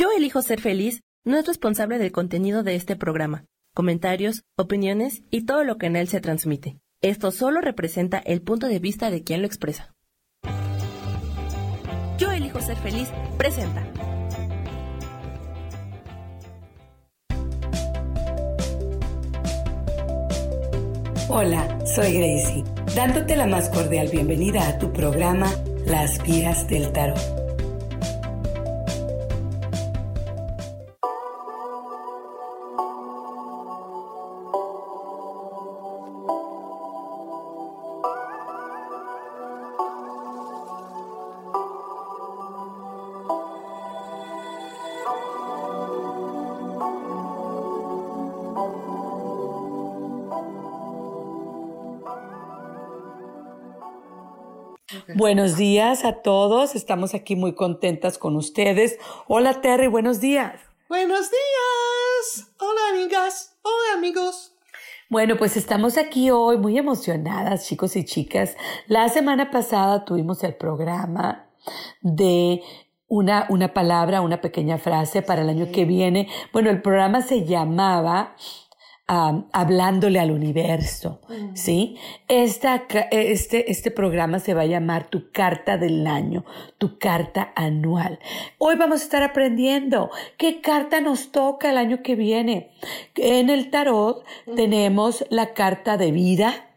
Yo elijo ser feliz no es responsable del contenido de este programa, comentarios, opiniones y todo lo que en él se transmite. Esto solo representa el punto de vista de quien lo expresa. Yo elijo ser feliz presenta. Hola, soy Gracie, dándote la más cordial bienvenida a tu programa Las Vías del Tarot. Buenos días a todos, estamos aquí muy contentas con ustedes. Hola Terry, buenos días. Buenos días. Hola amigas, hola amigos. Bueno, pues estamos aquí hoy muy emocionadas, chicos y chicas. La semana pasada tuvimos el programa de una, una palabra, una pequeña frase para el año que viene. Bueno, el programa se llamaba hablándole al universo, mm. ¿sí? Esta, este, este programa se va a llamar tu carta del año, tu carta anual. Hoy vamos a estar aprendiendo qué carta nos toca el año que viene. En el tarot mm. tenemos la carta de vida,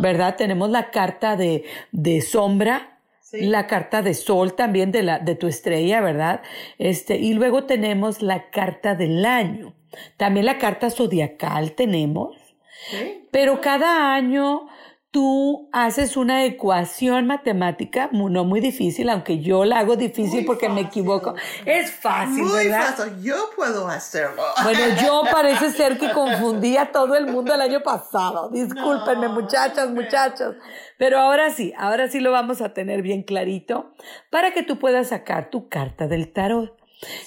¿verdad? Tenemos la carta de, de sombra, La carta de sol también de, la, de tu estrella, ¿verdad? Este, y luego tenemos la carta del año. También la carta zodiacal tenemos, pero cada año tú haces una ecuación matemática, no muy difícil, aunque yo la hago difícil porque me equivoco. Es fácil, muy fácil, yo puedo hacerlo. Bueno, yo parece ser que confundí a todo el mundo el año pasado. Discúlpenme, muchachas, muchachos. Pero ahora sí, ahora sí lo vamos a tener bien clarito para que tú puedas sacar tu carta del tarot.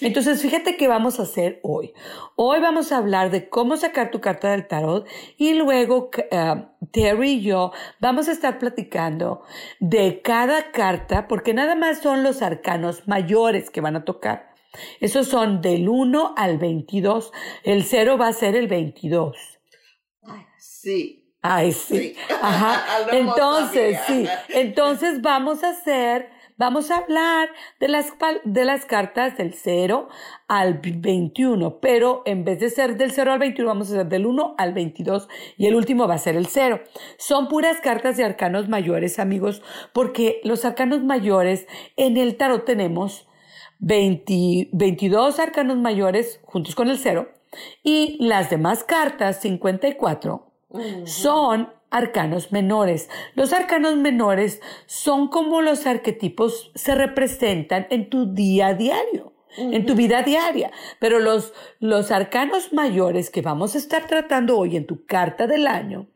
Entonces, fíjate qué vamos a hacer hoy. Hoy vamos a hablar de cómo sacar tu carta del tarot y luego uh, Terry y yo vamos a estar platicando de cada carta porque nada más son los arcanos mayores que van a tocar. Esos son del 1 al 22. El 0 va a ser el 22. Sí. Ay, sí. Ajá. Entonces, sí. Entonces vamos a hacer Vamos a hablar de las, de las cartas del 0 al 21, pero en vez de ser del 0 al 21, vamos a hacer del 1 al 22 y el último va a ser el 0. Son puras cartas de arcanos mayores, amigos, porque los arcanos mayores en el tarot tenemos 22 arcanos mayores juntos con el 0 y las demás cartas, 54, son arcanos menores. Los arcanos menores son como los arquetipos se representan en tu día a diario, en tu vida diaria. Pero los, los arcanos mayores que vamos a estar tratando hoy en tu carta del año,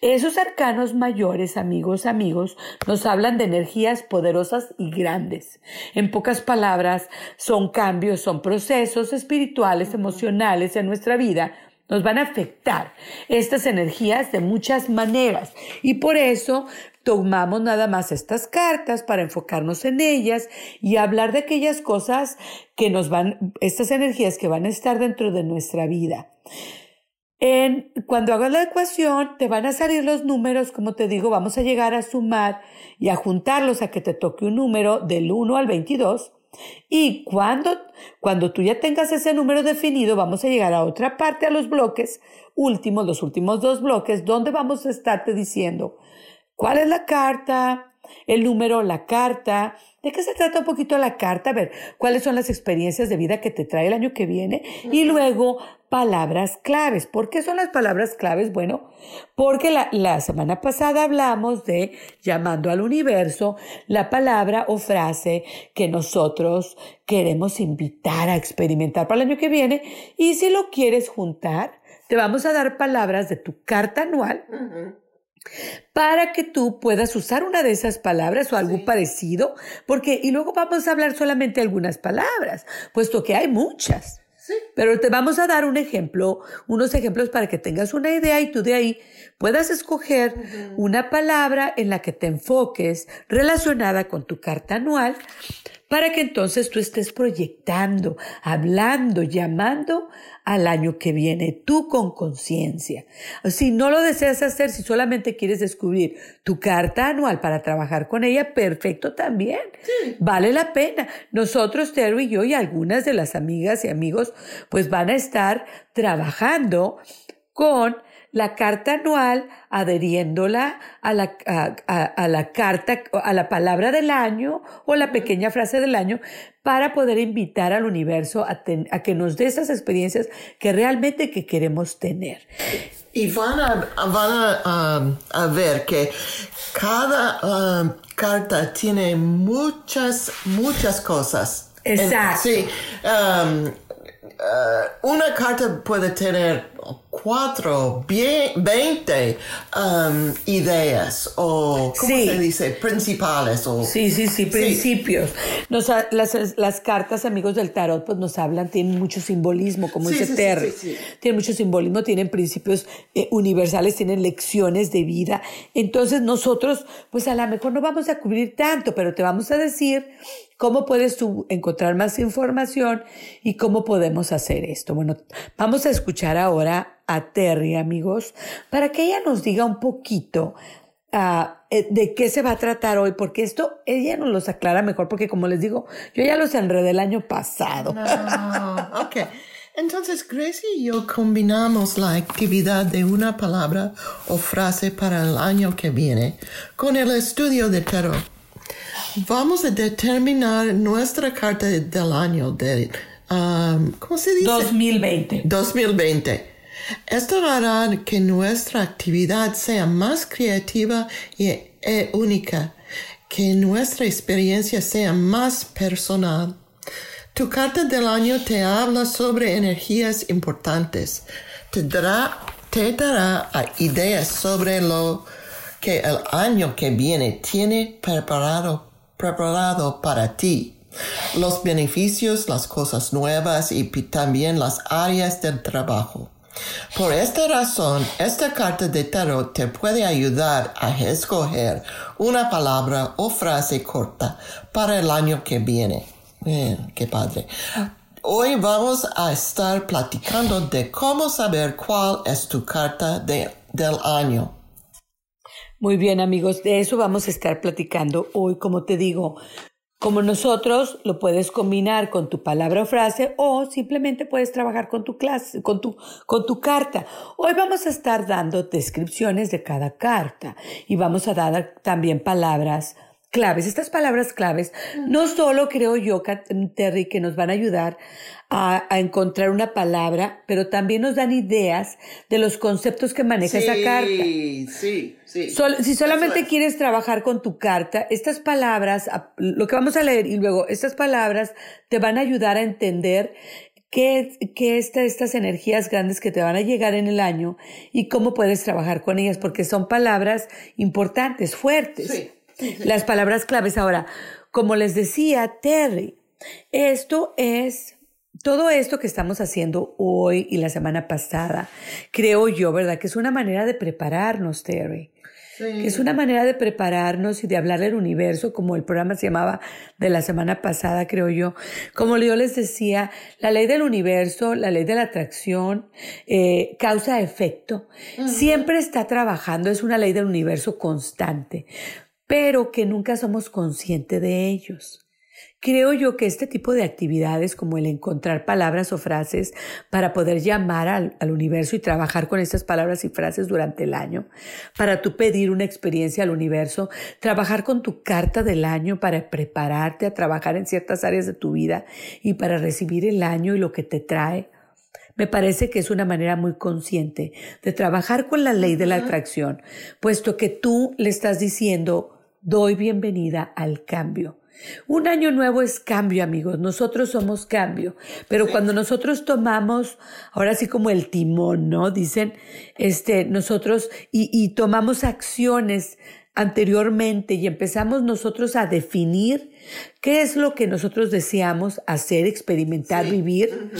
esos arcanos mayores, amigos, amigos, nos hablan de energías poderosas y grandes. En pocas palabras, son cambios, son procesos espirituales, emocionales en nuestra vida nos van a afectar estas energías de muchas maneras y por eso tomamos nada más estas cartas para enfocarnos en ellas y hablar de aquellas cosas que nos van, estas energías que van a estar dentro de nuestra vida. En, cuando hagas la ecuación, te van a salir los números, como te digo, vamos a llegar a sumar y a juntarlos a que te toque un número del 1 al 22 y cuando, cuando tú ya tengas ese número definido, vamos a llegar a otra parte, a los bloques últimos, los últimos dos bloques, donde vamos a estarte diciendo cuál es la carta, el número, la carta, ¿De qué se trata un poquito la carta? A ver, cuáles son las experiencias de vida que te trae el año que viene. Y luego, palabras claves. ¿Por qué son las palabras claves? Bueno, porque la, la, semana pasada hablamos de llamando al universo la palabra o frase que nosotros queremos invitar a experimentar para el año que viene. Y si lo quieres juntar, te vamos a dar palabras de tu carta anual para que tú puedas usar una de esas palabras o algo parecido, porque, y luego vamos a hablar solamente algunas palabras, puesto que hay muchas. Pero te vamos a dar un ejemplo, unos ejemplos para que tengas una idea y tú de ahí puedas escoger una palabra en la que te enfoques relacionada con tu carta anual para que entonces tú estés proyectando, hablando, llamando al año que viene, tú con conciencia. Si no lo deseas hacer, si solamente quieres descubrir tu carta anual para trabajar con ella, perfecto también. Vale la pena. Nosotros, Terry y yo y algunas de las amigas y amigos, pues van a estar trabajando con la carta anual, adheriéndola a la, a, la carta, a la palabra del año o la pequeña frase del año para poder invitar al universo a, que nos dé esas experiencias que realmente que queremos tener. Y van a, van a, ver que cada um, carta tiene muchas, muchas cosas. Exacto. sí. Um, uh, una carta puede tener cuatro, veinte um, ideas o, ¿cómo se dice? Principales o... Sí, sí, sí, principios. Nos, las, las, cartas, amigos del tarot, pues nos hablan, tienen mucho simbolismo, como dice Terry. Tienen mucho simbolismo, tienen principios eh, universales, tienen lecciones de vida. Entonces nosotros, pues a lo mejor no vamos a cubrir tanto, pero te vamos a decir ¿Cómo puedes tú encontrar más información y cómo podemos hacer esto? Bueno, vamos a escuchar ahora a Terry, amigos, para que ella nos diga un poquito ah, eh, de qué se va a tratar hoy, porque esto ella nos los aclara mejor, porque como les digo, yo ya los enredé el año pasado. No, ok. Entonces, Gracie y yo combinamos la actividad de una palabra o frase para el año que viene con el estudio de tarot. Vamos a determinar nuestra carta del año de, um, ¿cómo se dice? 2020. 2020. Esto hará que nuestra actividad sea más creativa y e única, que nuestra experiencia sea más personal. Tu carta del año te habla sobre energías importantes. Te dará, te dará ideas sobre lo que el año que viene tiene preparado preparado para ti. Los beneficios, las cosas nuevas y también las áreas del trabajo. Por esta razón, esta carta de tarot te puede ayudar a escoger una palabra o frase corta para el año que viene. qué padre. Hoy vamos a estar platicando de cómo saber cuál es tu carta de, del año. Muy bien amigos, de eso vamos a estar platicando hoy, como te digo. Como nosotros lo puedes combinar con tu palabra o frase o simplemente puedes trabajar con tu clase, con tu, con tu carta. Hoy vamos a estar dando descripciones de cada carta y vamos a dar también palabras claves. Estas palabras claves no solo creo yo, Terry, que nos van a ayudar a, encontrar una palabra, pero también nos dan ideas de los conceptos que maneja esa carta. Sí, sí, sí. si solamente quieres trabajar con tu carta, estas palabras, lo que vamos a leer y luego estas palabras te van a ayudar a entender qué, qué estas energías grandes que te van a llegar en el año y cómo puedes trabajar con ellas, porque son palabras importantes, fuertes. Sí. Las palabras claves. Ahora, como les decía Terry, esto es todo esto que estamos haciendo hoy y la semana pasada, creo yo, ¿verdad? Que es una manera de prepararnos, Terry. Que es una manera de prepararnos y de hablarle al universo, como el programa se llamaba de la semana pasada, creo yo. Como yo les decía, la ley del universo, la ley de la atracción, eh, causa-efecto, siempre está trabajando, es una ley del universo constante pero que nunca somos conscientes de ellos. Creo yo que este tipo de actividades como el encontrar palabras o frases para poder llamar al, universo y trabajar con estas palabras y frases durante el año, para tú pedir una experiencia al universo, trabajar con tu carta del año para prepararte a trabajar en ciertas áreas de tu vida y para recibir el año y lo que te trae, me parece que es una manera muy consciente de trabajar con la ley de la atracción, puesto que tú le estás diciendo doy bienvenida al cambio. Un año nuevo es cambio, amigos. Nosotros somos cambio. Pero cuando nosotros tomamos, ahora sí como el timón, ¿no? Dicen, este, nosotros, y, y tomamos acciones anteriormente y empezamos nosotros a definir qué es lo que nosotros deseamos hacer, experimentar, vivir,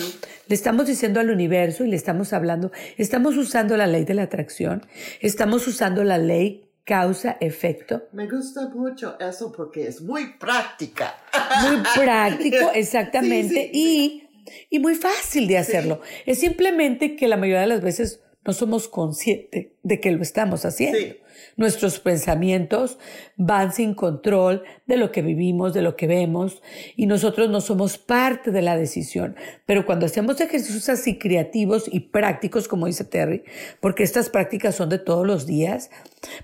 le estamos diciendo al universo y le estamos hablando, estamos usando la ley de la atracción, estamos usando la ley causa-efecto. Me gusta mucho eso porque es muy práctica. Muy práctico, exactamente, y, y muy fácil de hacerlo. Es simplemente que la mayoría de las veces no somos conscientes de que lo estamos haciendo. Nuestros pensamientos van sin control de lo que vivimos, de lo que vemos, y nosotros no somos parte de la decisión. Pero cuando hacemos ejercicios así creativos y prácticos, como dice Terry, porque estas prácticas son de todos los días,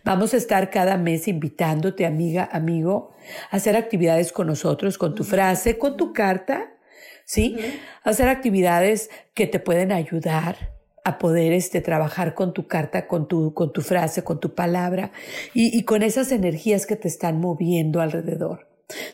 vamos a estar cada mes invitándote, amiga, amigo, a hacer actividades con nosotros, con tu frase, con tu carta, ¿sí? Hacer actividades que te pueden ayudar a poder este, trabajar con tu carta, con tu, con tu frase, con tu palabra y, y con esas energías que te están moviendo alrededor.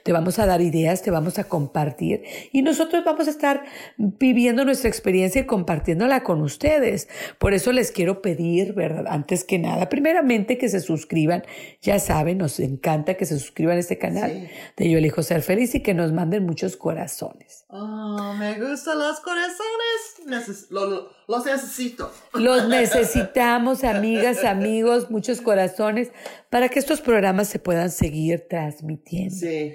Te vamos a dar ideas, te vamos a compartir y nosotros vamos a estar viviendo nuestra experiencia y compartiéndola con ustedes. Por eso les quiero pedir, ¿verdad? Antes que nada, primeramente que se suscriban. Ya saben, nos encanta que se suscriban a este canal de Yo Elijo Ser Feliz y que nos manden muchos corazones. Oh, me gustan los corazones. Los necesito. Los necesitamos, amigas, amigos, muchos corazones para que estos programas se puedan seguir transmitiendo. Sí.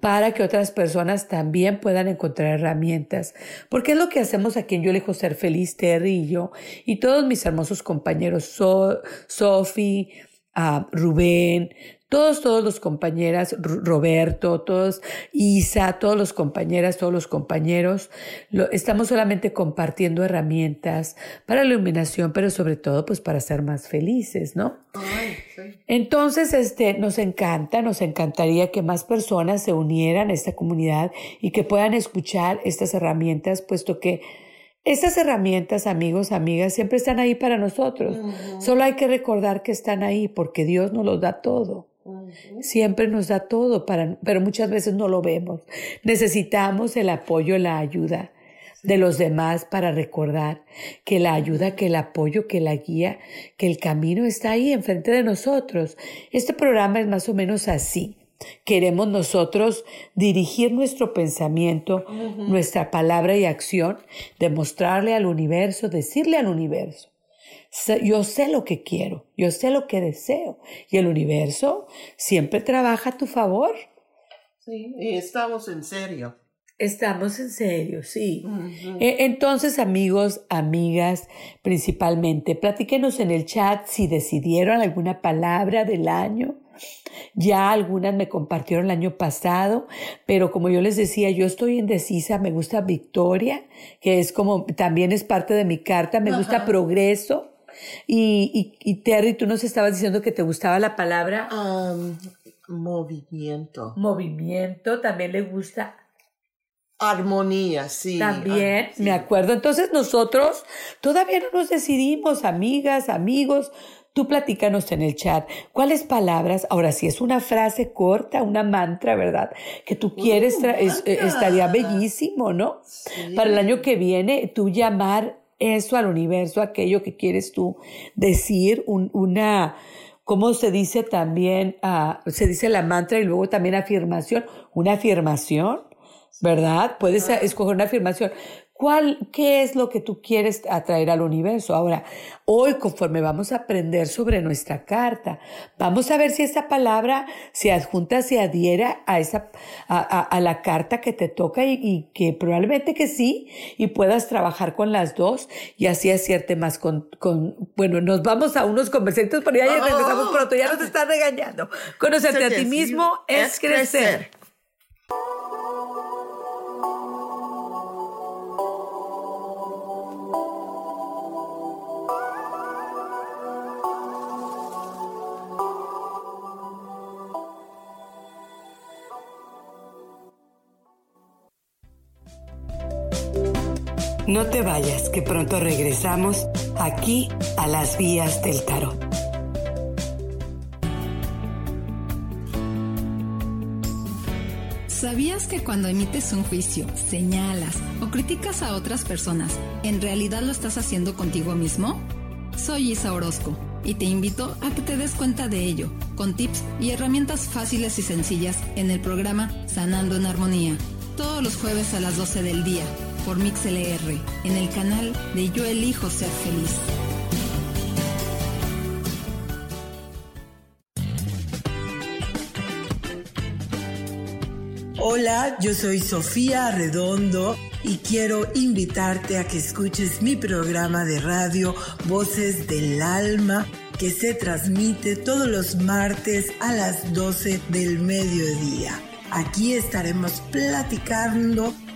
Para que otras personas también puedan encontrar herramientas. Porque es lo que hacemos aquí en Yo Elijo Ser Feliz, Terry y yo, y todos mis hermosos compañeros, so Sofi, uh, Rubén, todos, todos los compañeras, Roberto, todos, Isa, todos los compañeras, todos los compañeros, lo, estamos solamente compartiendo herramientas para la iluminación, pero sobre todo, pues para ser más felices, ¿no? Ay, sí. Entonces, este, nos encanta, nos encantaría que más personas se unieran a esta comunidad y que puedan escuchar estas herramientas, puesto que estas herramientas, amigos, amigas, siempre están ahí para nosotros. Uh -huh. Solo hay que recordar que están ahí porque Dios nos los da todo. Siempre nos da todo, para, pero muchas veces no lo vemos. Necesitamos el apoyo, la ayuda de los demás para recordar que la ayuda, que el apoyo, que la guía, que el camino está ahí enfrente de nosotros. Este programa es más o menos así. Queremos nosotros dirigir nuestro pensamiento, uh -huh. nuestra palabra y acción, demostrarle al universo, decirle al universo yo sé lo que quiero, yo sé lo que deseo. Y el universo siempre trabaja a tu favor. Sí, y estamos en serio. Estamos en serio, sí. Uh -huh. Entonces, amigos, amigas, principalmente, platíquenos en el chat si decidieron alguna palabra del año. Ya algunas me compartieron el año pasado, pero como yo les decía, yo estoy indecisa, me gusta victoria, que es como, también es parte de mi carta, me gusta progreso, y, y, y, Terry, tú nos estabas diciendo que te gustaba la palabra um, movimiento. Movimiento, también le gusta. Armonía, sí. También, ah, sí. me acuerdo. Entonces nosotros todavía no nos decidimos, amigas, amigos. Tú platícanos en el chat cuáles palabras, ahora si es una frase corta, una mantra, ¿verdad? Que tú quieres, uh, es, estaría bellísimo, ¿no? Sí. Para el año que viene, tú llamar eso al universo, aquello que quieres tú decir, un, una, ¿cómo se dice también? Uh, se dice la mantra y luego también afirmación, una afirmación, ¿verdad? Puedes ah. escoger una afirmación. ¿Cuál, ¿Qué es lo que tú quieres atraer al universo? Ahora, hoy conforme vamos a aprender sobre nuestra carta, vamos a ver si esa palabra se adjunta, se adhiera a, esa, a, a, a la carta que te toca y, y, que probablemente que sí, y puedas trabajar con las dos y así acierte más con, con bueno, nos vamos a unos pero ya, ya regresamos oh, pronto, ya nos están regañando. Conocerte a ti mismo es crecer. No te vayas, que pronto regresamos aquí a las vías del tarot. ¿Sabías que cuando emites un juicio, señalas o criticas a otras personas, en realidad lo estás haciendo contigo mismo? Soy Isa Orozco y te invito a que te des cuenta de ello, con tips y herramientas fáciles y sencillas en el programa Sanando en Armonía, todos los jueves a las 12 del día por MixLR en el canal de Yo Elijo Ser Feliz. Hola, yo soy Sofía Redondo y quiero invitarte a que escuches mi programa de radio Voces del Alma que se transmite todos los martes a las 12 del mediodía. Aquí estaremos platicando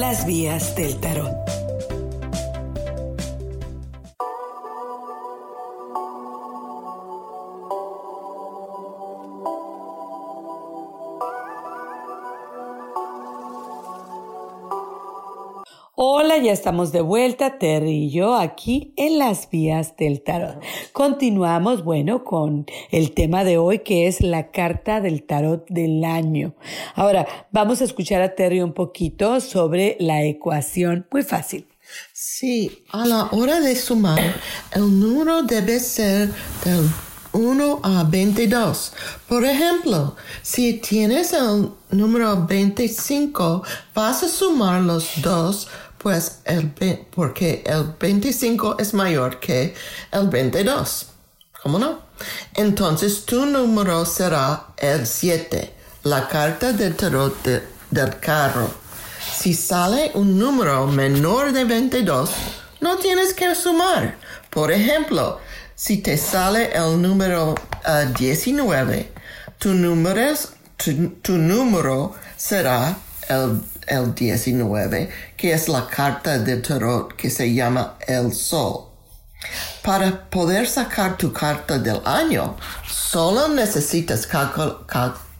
Las Vías del Tarot. Ya estamos de vuelta, Terry y yo, aquí en las vías del tarot. Continuamos, bueno, con el tema de hoy, que es la carta del tarot del año. Ahora, vamos a escuchar a Terry un poquito sobre la ecuación. Muy fácil. Sí, a la hora de sumar, el número debe ser del 1 a 22. Por ejemplo, si tienes el número 25, vas a sumar los dos pues el, porque el 25 es mayor que el 22. ¿Cómo no? Entonces tu número será el 7, la carta de tarot del carro. Si sale un número menor de 22, no tienes que sumar. Por ejemplo, si te sale el número 19, uh, tu número, tu número será el el 19, que es la carta de tarot que se llama el sol. Para poder sacar tu carta del año, solo necesitas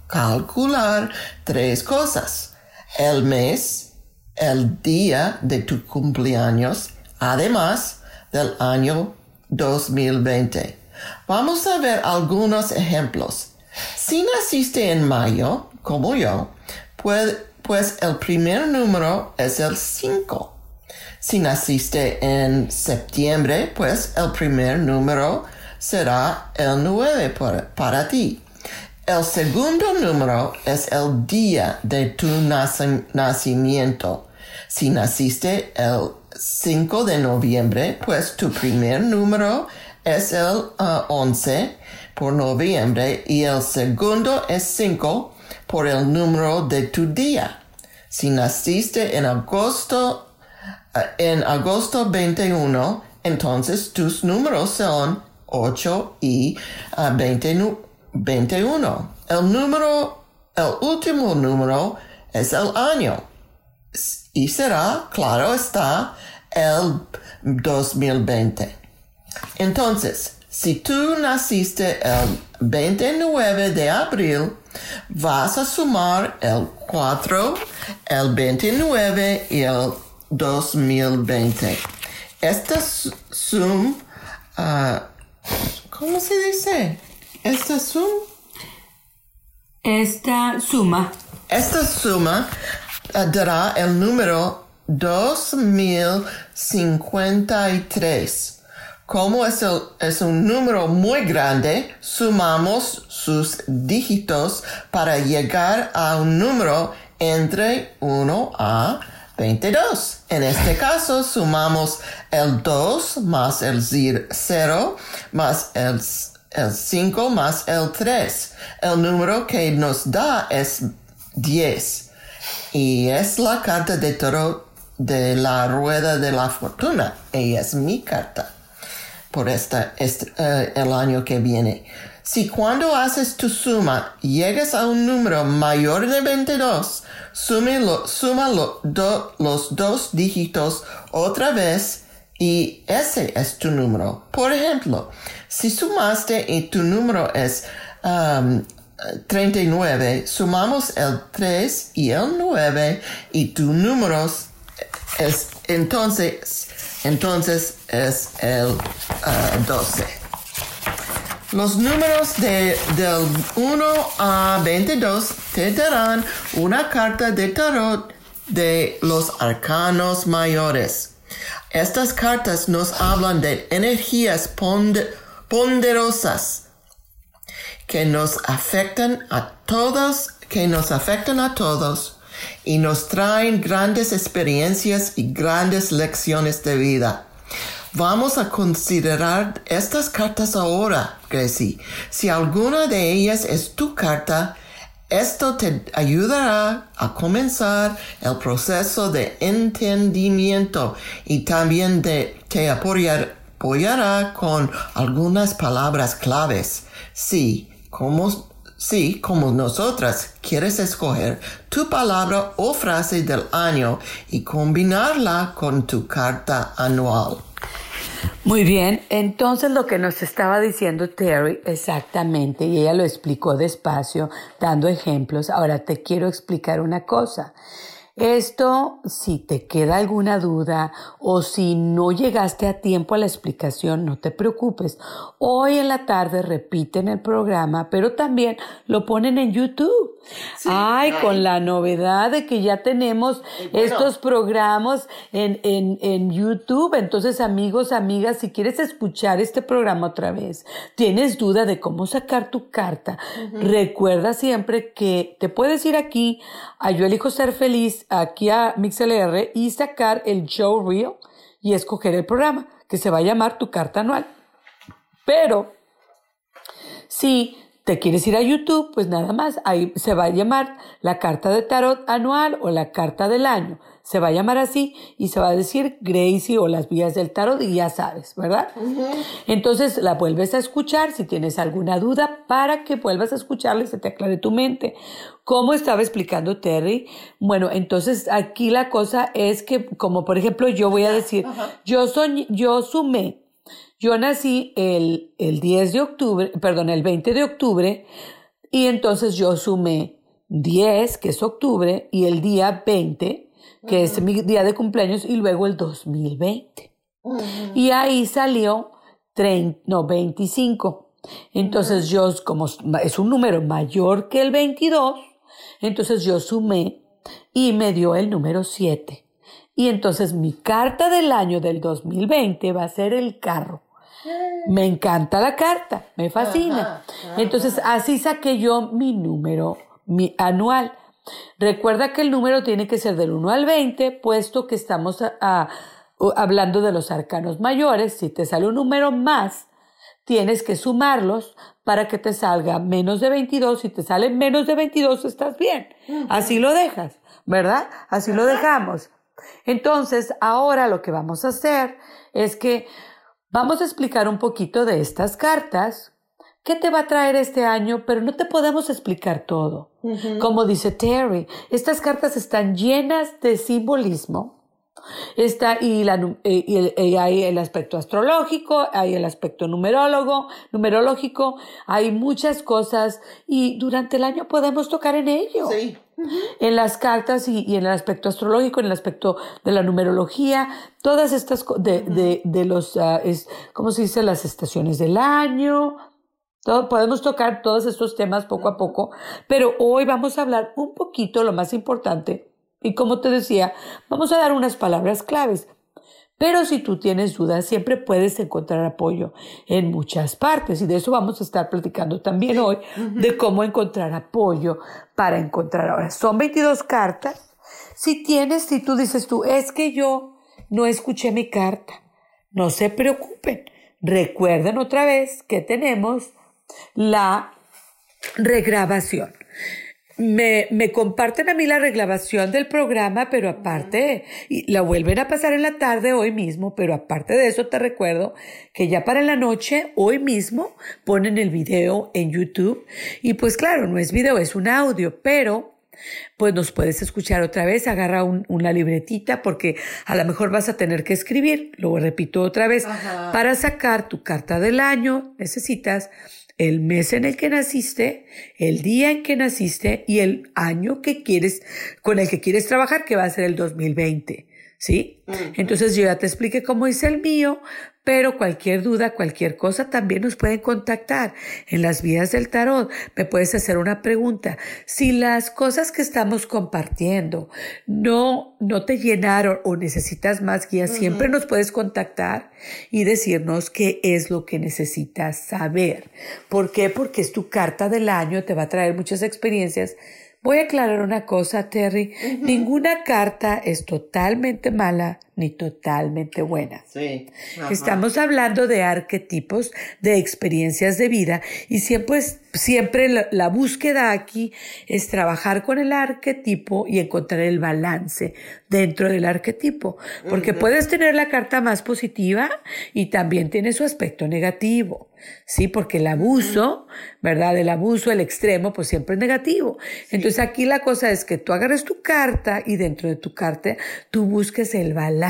calcular tres cosas. El mes, el día de tu cumpleaños, además del año 2020. Vamos a ver algunos ejemplos. Si naciste en mayo, como yo, pues el primer número es el 5. Si naciste en septiembre, pues el primer número será el 9 para, ti. El segundo número es el día de tu nacimiento. Si naciste el 5 de noviembre, pues tu primer número es el 11 uh, por noviembre y el segundo es 5 por el número de tu día. Si naciste en agosto, eh, en agosto 21, entonces tus números son 8 y 21. Eh, el número, el último número es el año. Y será, claro está, el 2020. Entonces, si tú naciste el 29 de abril, vas a sumar el 4, el 29 y el 2020. Esta su- sum, ah, ¿cómo se dice? Esta sum, Esta suma esta suma ah, dará el número 2053. Como es, el- es un número muy grande, sumamos sus dígitos para llegar a un número entre 1 a 22. En este caso, sumamos el 2 más el 0 más el, el 5 más el 3. El número que nos da es 10. Y es la carta de toro de la rueda de la fortuna. Ella es mi carta por esta, este, el año que viene. Si cuando haces tu suma llegas a un número mayor de 22, súmelo- súmalo do- los dos dígitos otra vez y ese es tu número. Por ejemplo, si sumaste y tu número es um, 39, sumamos el 3 y el 9 y tu número es entonces entonces es el ah, 12. Los números de, del 1 a 22 te darán una carta de tarot de los arcanos mayores. Estas cartas nos hablan de energías pond- ponderosas que nos afectan a todos, que nos afectan a todos y nos traen grandes experiencias y grandes lecciones de vida. Vamos a considerar estas cartas ahora, Gracie. Si alguna de ellas es tu carta, esto te ayudará a comenzar el proceso de entendimiento y también te apoyar- apoyará con algunas palabras claves. Sí, como, sí, como nosotras, quieres escoger tu palabra o frase del año y combinarla con tu carta anual. Muy bien, entonces lo que nos estaba diciendo Terry exactamente, y ella lo explicó despacio, dando ejemplos, ahora te quiero explicar una cosa. Esto, si te queda alguna duda o si no llegaste a tiempo a la explicación, no te preocupes. Hoy en la tarde repiten el programa, pero también lo ponen en YouTube. Ay, con la novedad de que ya tenemos estos programas en, en, en YouTube. Entonces, amigos, amigas, si quieres escuchar este programa otra vez, tienes duda de cómo sacar tu carta, recuerda siempre que te puedes ir aquí a Yo Elijo Ser Feliz, aquí a MixLR y sacar el show reel y escoger el programa que se va a llamar Tu Carta Anual. Pero, si te quieres ir a YouTube, pues nada más, ahí se va a llamar la carta de tarot anual o la carta del año. Se va a llamar así y se va a decir Gracie o las vías del tarot y ya sabes, ¿verdad? Entonces la vuelves a escuchar si tienes alguna duda para que vuelvas a escucharla y se te aclare tu mente. ¿Cómo estaba explicando Terry? Bueno, entonces aquí la cosa es que, como por ejemplo yo voy a decir, yo, soñ- yo sumé yo nací el, el 10 de octubre, perdón, el 20 de octubre, y entonces yo sumé 10, que es octubre, y el día 20, que es mi día de cumpleaños, y luego el 2020. Y ahí salió 30, no, 25. Entonces yo, como es un número mayor que el 22, entonces yo sumé y me dio el número 7. Y entonces mi carta del año del 2020 va a ser el carro. Me encanta la carta, me fascina. Entonces así saqué yo mi número mi anual. Recuerda que el número tiene que ser del 1 al 20, puesto que estamos a- a- hablando de los arcanos mayores. Si te sale un número más, tienes que sumarlos para que te salga menos de 22. Si te sale menos de 22, estás bien. Así lo dejas, ¿verdad? Así lo dejamos. Entonces, ahora lo que vamos a hacer es que vamos a explicar un poquito de estas cartas. ¿Qué te va a traer este año? Pero no te podemos explicar todo. Como dice Terry, estas cartas están llenas de simbolismo. Está, y, la, eh, y el- y hay el aspecto astrológico, hay el aspecto numerólogo, numerológico, hay muchas cosas y durante el año podemos tocar en ello. Sí. En las cartas y, y en el aspecto astrológico, en el aspecto de la numerología, todas estas, de, de los, ah, es, ¿cómo se dice? Las estaciones del año. Todo, podemos tocar todos estos temas poco a poco, pero hoy vamos a hablar un poquito lo más importante. Y como te decía, vamos a dar unas palabras claves. Pero si tú tienes dudas, siempre puedes encontrar apoyo en muchas partes y de eso vamos a estar platicando también hoy, de cómo encontrar apoyo para encontrar ahora. Son 22 cartas. Si tienes, si tú dices tú, es que yo no escuché mi carta, no se preocupen. Recuerden otra vez que tenemos la regrabación. Me, me comparten a mí la regrabación del programa, pero aparte, y la vuelven a pasar en la tarde hoy mismo, pero aparte de eso te recuerdo que ya para la noche, hoy mismo, ponen el video en YouTube. Y pues claro, no es video, es un audio, pero pues nos puedes escuchar otra vez, agarra un- una libretita porque a lo mejor vas a tener que escribir, lo repito otra vez, para sacar tu carta del año necesitas el mes en el que naciste, el día en que naciste y el año que quieres, con el que quieres trabajar, que va a ser el 2020. ¿Sí? Entonces yo ya te expliqué cómo hice el mío, pero cualquier duda, cualquier cosa también nos pueden contactar en las vías del tarot. Me puedes hacer una pregunta. Si las cosas que estamos compartiendo no, no te llenaron o necesitas más guías, siempre nos puedes contactar y decirnos qué es lo que necesitas saber. ¿Por qué? Porque es tu carta del año, te va a traer muchas experiencias. Voy a aclarar una cosa, Terry. Ninguna carta es totalmente mala ni totalmente buena. Sí. Estamos hablando de arquetipos, de experiencias de vida y siempre, siempre la, la búsqueda aquí es trabajar con el arquetipo y encontrar el balance dentro del arquetipo. Porque puedes tener la carta más positiva y también tiene su aspecto negativo. Sí, porque el abuso, ¿verdad? El abuso, el extremo, pues siempre es negativo. Entonces aquí la cosa es que tú agarres tu carta y dentro de tu carta tú busques el balance,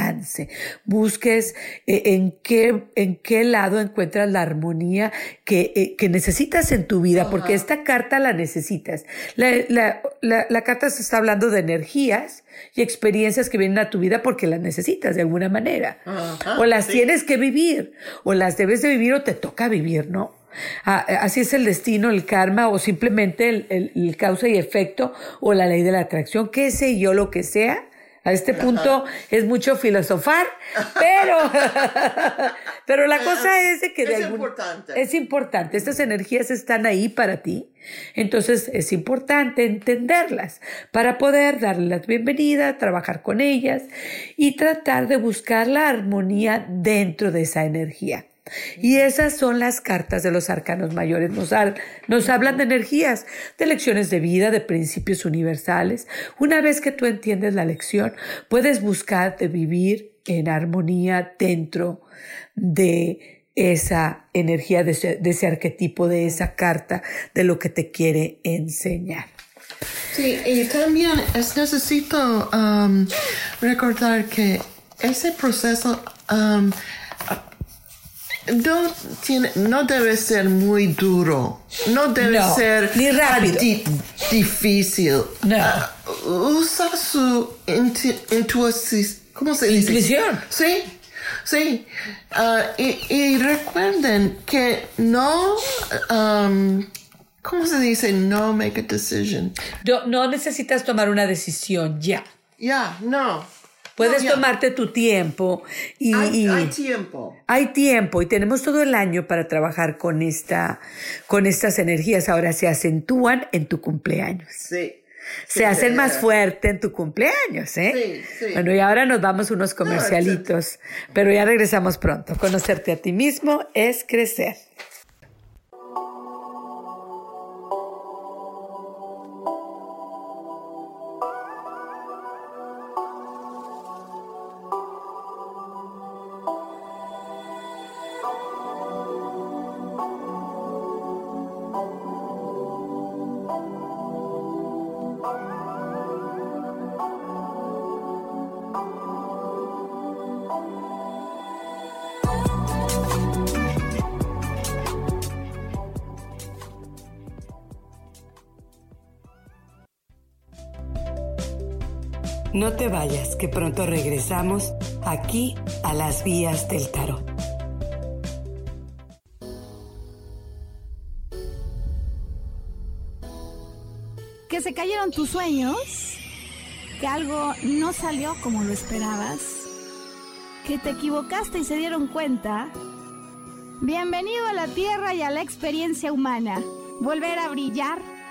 busques eh, en qué, en qué lado encuentras la armonía que, eh, que necesitas en tu vida, porque esta carta la necesitas. La, la, la, la carta se está hablando de energías y experiencias que vienen a tu vida porque las necesitas de alguna manera. Ajá, o las sí. tienes que vivir, o las debes de vivir o te toca vivir, ¿no? Ah, Así es el destino, el karma, o simplemente el, el- el causa y efecto, o la ley de la atracción, qué sé yo, lo que sea. A este punto es mucho filosofar, pero, pero la cosa es de que de Es algún- importante. es importante. Estas energías están ahí para ti. Entonces es importante entenderlas para poder darle la bienvenida, trabajar con ellas y tratar de buscar la armonía dentro de esa energía. Y esas son las cartas de los arcanos mayores. Nos, hablan de energías, de lecciones de vida, de principios universales. Una vez que tú entiendes la lección, puedes buscar de vivir en armonía dentro de esa energía, de ese, de ese arquetipo, de esa carta, de lo que te quiere enseñar. Sí, y también es necesito um, recordar que ese proceso um, no, tiene, no debe ser muy duro, no debe No, ser ni rápido. di- difícil. No. Ah, usa su intu- intuici- ¿cómo se dice? Intuición. Sí, sí. Y, y recuerden que no, um, ¿cómo se dice? No make a decision. No, no necesitas tomar una decisión ya. Ya, no. Puedes No, tomarte tu tiempo y, Hay, y- hay tiempo. Hay tiempo y tenemos todo el año para trabajar con esta, con estas energías. Ahora se acentúan en tu cumpleaños. Sí. Se hacen más fuerte en tu cumpleaños, ¿eh? Sí, sí. Bueno, y ahora nos vamos unos comercialitos, pero ya regresamos pronto. Conocerte a ti mismo es crecer. Te vayas, que pronto regresamos aquí a las vías del tarot. ¿Que se cayeron tus sueños? ¿Que algo no salió como lo esperabas? ¿Que te equivocaste y se dieron cuenta? Bienvenido a la Tierra y a la experiencia humana. Volver a brillar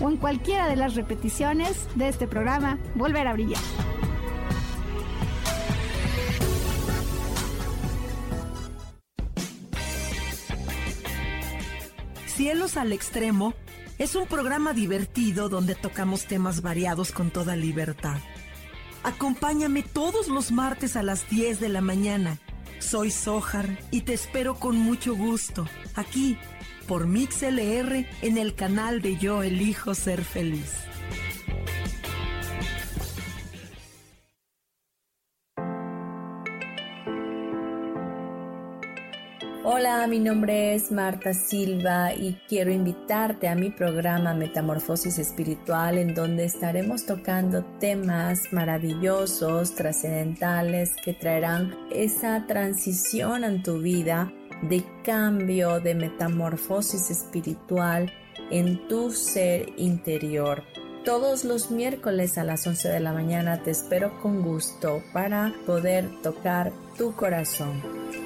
o en cualquiera de las repeticiones de este programa Volver a Brillar. Cielos al Extremo es un programa divertido donde tocamos temas variados con toda libertad. Acompáñame todos los martes a las 10 de la mañana. Soy Sojar y te espero con mucho gusto aquí por MixLR en el canal de Yo Elijo Ser Feliz. Hola, mi nombre es Marta Silva y quiero invitarte a mi programa Metamorfosis Espiritual en donde estaremos tocando temas maravillosos, trascendentales que traerán esa transición en tu vida de cambio, de metamorfosis espiritual en tu ser interior. Todos los miércoles a las 11 de la mañana te espero con gusto para poder tocar tu corazón.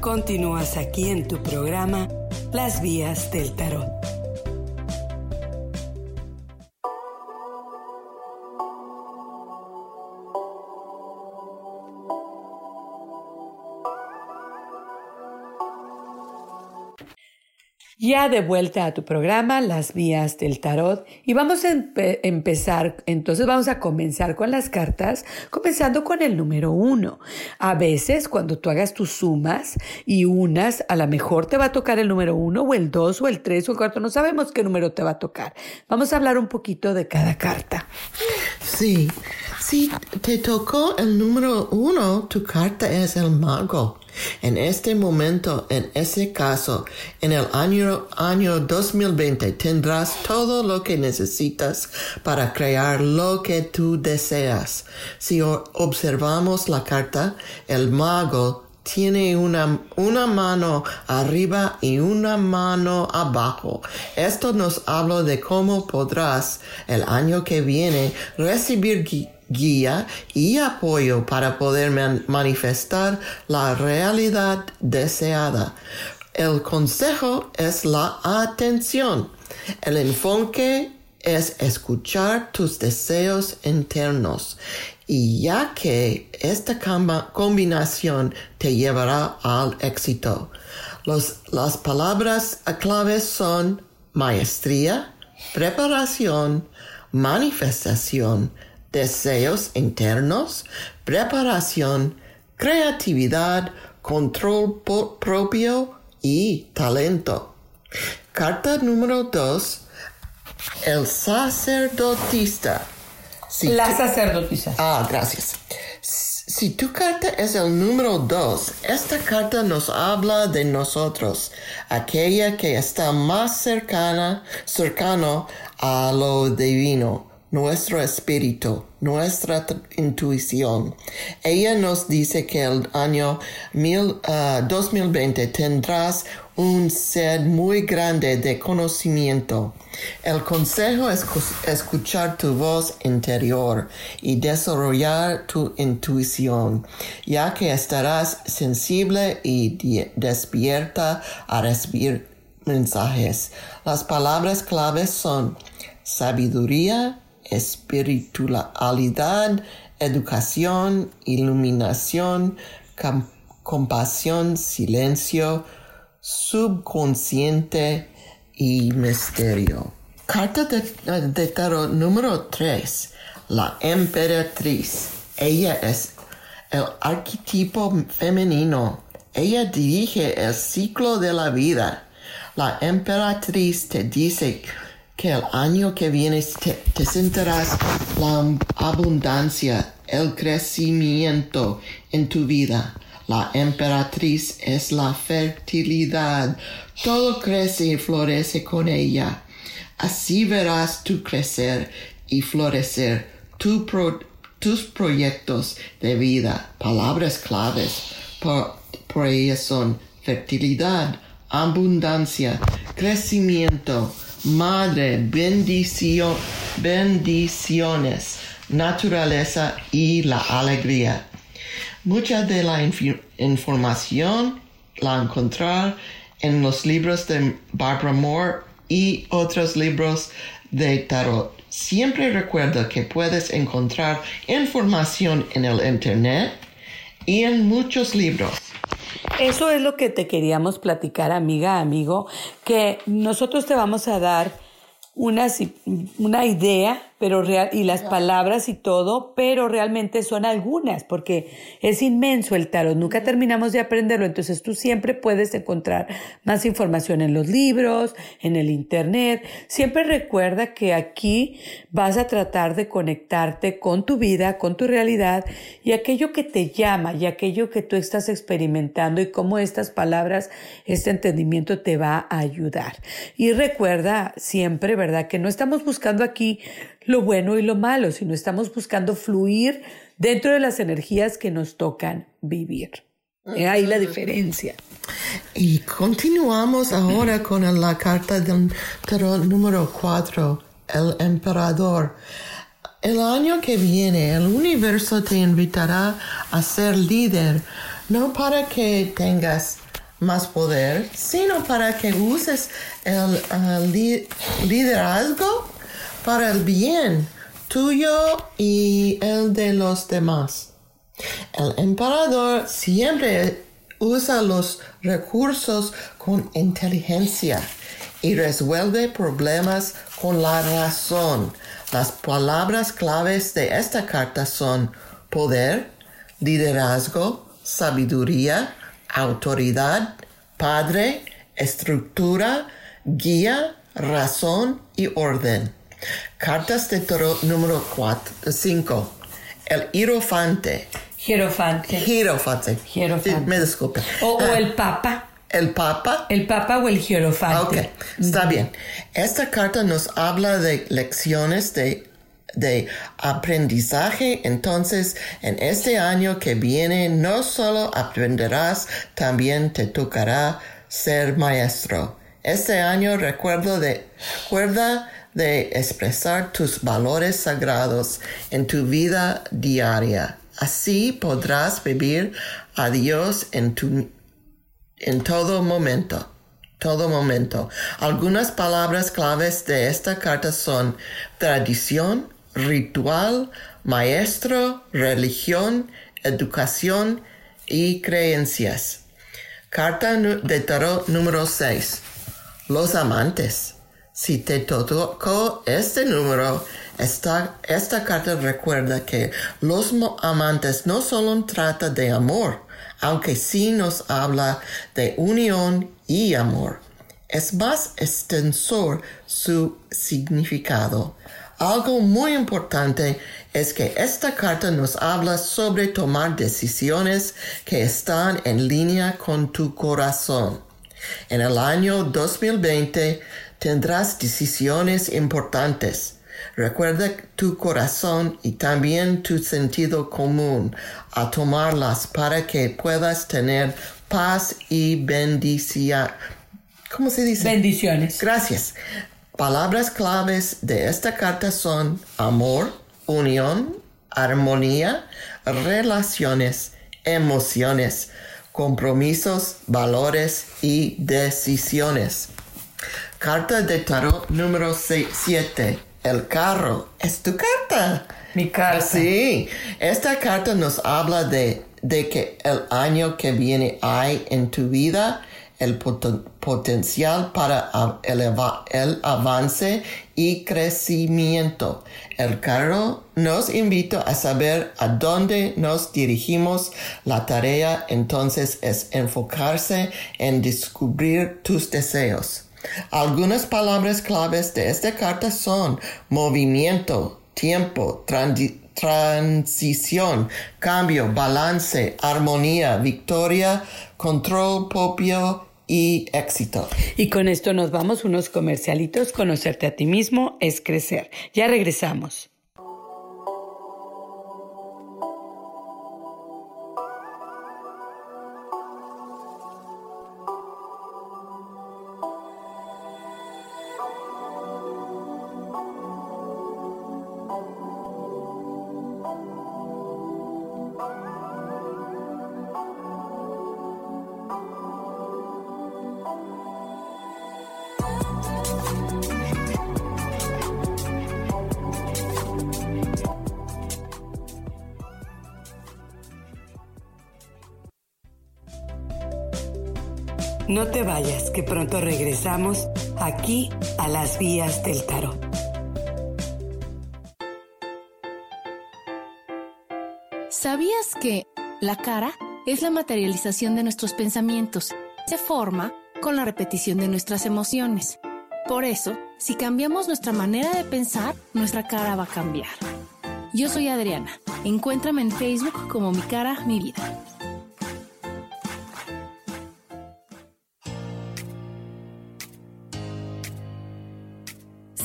Continúas aquí en tu programa Las Vías del Tarot. Ya de vuelta a tu programa, Las Vías del Tarot, y vamos a empezar, entonces vamos a comenzar con las cartas, comenzando con el número uno. A veces, cuando tú hagas tus sumas y unas, a lo mejor te va a tocar el número uno, o el dos, o el tres, o el cuatro, no sabemos qué número te va a tocar. Vamos a hablar un poquito de cada carta. Sí, si te tocó el número uno, tu carta es el mago. En este momento, en ese caso, en el año, año 2020 tendrás todo lo que necesitas para crear lo que tú deseas. Si observamos la carta, el mago tiene una, una mano arriba y una mano abajo. Esto nos habla de cómo podrás el año que viene recibir guía y apoyo para poder manifestar la realidad deseada. El consejo es la atención. El enfoque es escuchar tus deseos internos y ya que esta combinación te llevará al éxito. las palabras claves son maestría, preparación, manifestación, deseos internos, preparación, creatividad, control propio y talento. Carta número 2. El sacerdotista. La sacerdotisa. Ah, gracias. Si tu carta es el número 2, esta carta nos habla de nosotros, aquella que está más cercana, cercano a lo divino nuestro espíritu, nuestra intuición. Ella nos dice que el año 2020 ah, tendrás un sed muy grande de conocimiento. El consejo es escuchar tu voz interior y desarrollar tu intuición, ya que estarás sensible y despierta a recibir mensajes. Las palabras claves son sabiduría, espiritualidad, educación, iluminación, compasión, silencio, subconsciente y misterio. Carta de, tarot número 3. La emperatriz. Ella es el arquetipo femenino. Ella dirige el ciclo de la vida. La emperatriz te dice que el año que viene te, sentirás la abundancia, el crecimiento en tu vida. La emperatriz es la fertilidad. Todo crece y florece con ella. Así verás tú crecer y florecer tus proyectos de vida. Palabras claves por, por ellas son fertilidad, abundancia, crecimiento, Madre, bendiciones, naturaleza y la alegría. Mucha de la información la encontrar en los libros de Barbara Moore y otros libros de tarot. Siempre recuerda que puedes encontrar información en el Internet y en muchos libros. Eso es lo que te queríamos platicar, amiga, amigo, que nosotros te vamos a dar una, una idea pero real, y las palabras y todo, pero realmente son algunas, porque es inmenso el tarot, nunca terminamos de aprenderlo, entonces tú siempre puedes encontrar más información en los libros, en el internet, siempre recuerda que aquí vas a tratar de conectarte con tu vida, con tu realidad y aquello que te llama y aquello que tú estás experimentando y cómo estas palabras, este entendimiento te va a ayudar. Y recuerda siempre, ¿verdad? Que no estamos buscando aquí lo bueno y lo malo, sino estamos buscando fluir dentro de las energías que nos tocan vivir. ahí la diferencia. Y continuamos ahora con la carta del tarot número 4, el emperador. El año que viene el universo te invitará a ser líder, no para que tengas más poder, sino para que uses el liderazgo para el bien tuyo y el de los demás. El emperador siempre usa los recursos con inteligencia y resuelve problemas con la razón. Las palabras claves de esta carta son poder, liderazgo, sabiduría, autoridad, padre, estructura, guía, razón y orden. Cartas de Toro número 5. El hierofante. Hierofante. Hierofante. Hierofante. me disculpe. O, el papa. El papa. El papa o el hierofante. Ok, está bien. Esta carta nos habla de lecciones de de aprendizaje, entonces en este año que viene no solo aprenderás, también te tocará ser maestro. Este año recuerdo de, recuerda de expresar tus valores sagrados en tu vida diaria. Así podrás vivir a Dios en, tu, en todo momento. Todo momento. Algunas palabras claves de esta carta son tradición, ritual, maestro, religión, educación y creencias. Carta de tarot número 6. Los amantes. Si te tocó este número, esta, esta carta recuerda que los amantes no solo trata de amor, aunque sí nos habla de unión y amor. Es más extensor su significado. Algo muy importante es que esta carta nos habla sobre tomar decisiones que están en línea con tu corazón. En el año 2020 tendrás decisiones importantes. Recuerda tu corazón y también tu sentido común a tomarlas para que puedas tener paz y bendición. ¿Cómo se dice? Bendiciones. Gracias. Palabras claves de esta carta son amor, unión, armonía, relaciones, emociones, compromisos, valores y decisiones. Carta de tarot número 7. El carro. Es tu carta. Mi carta. Sí. Esta carta nos habla de, de que el año que viene hay en tu vida el potencial para elevar el avance y crecimiento. El carro nos invita a saber a dónde nos dirigimos. La tarea entonces es enfocarse en descubrir tus deseos. Algunas palabras claves de esta carta son movimiento, tiempo, transición, cambio, balance, armonía, victoria, control propio y éxito. Y con esto nos vamos unos comercialitos. Conocerte a ti mismo es crecer. Ya regresamos. No te vayas, que pronto regresamos aquí a las vías del tarot. ¿Sabías que la cara es la materialización de nuestros pensamientos? Se forma con la repetición de nuestras emociones. Por eso, si cambiamos nuestra manera de pensar, nuestra cara va a cambiar. Yo soy Adriana. Encuéntrame en Facebook como mi cara, mi vida.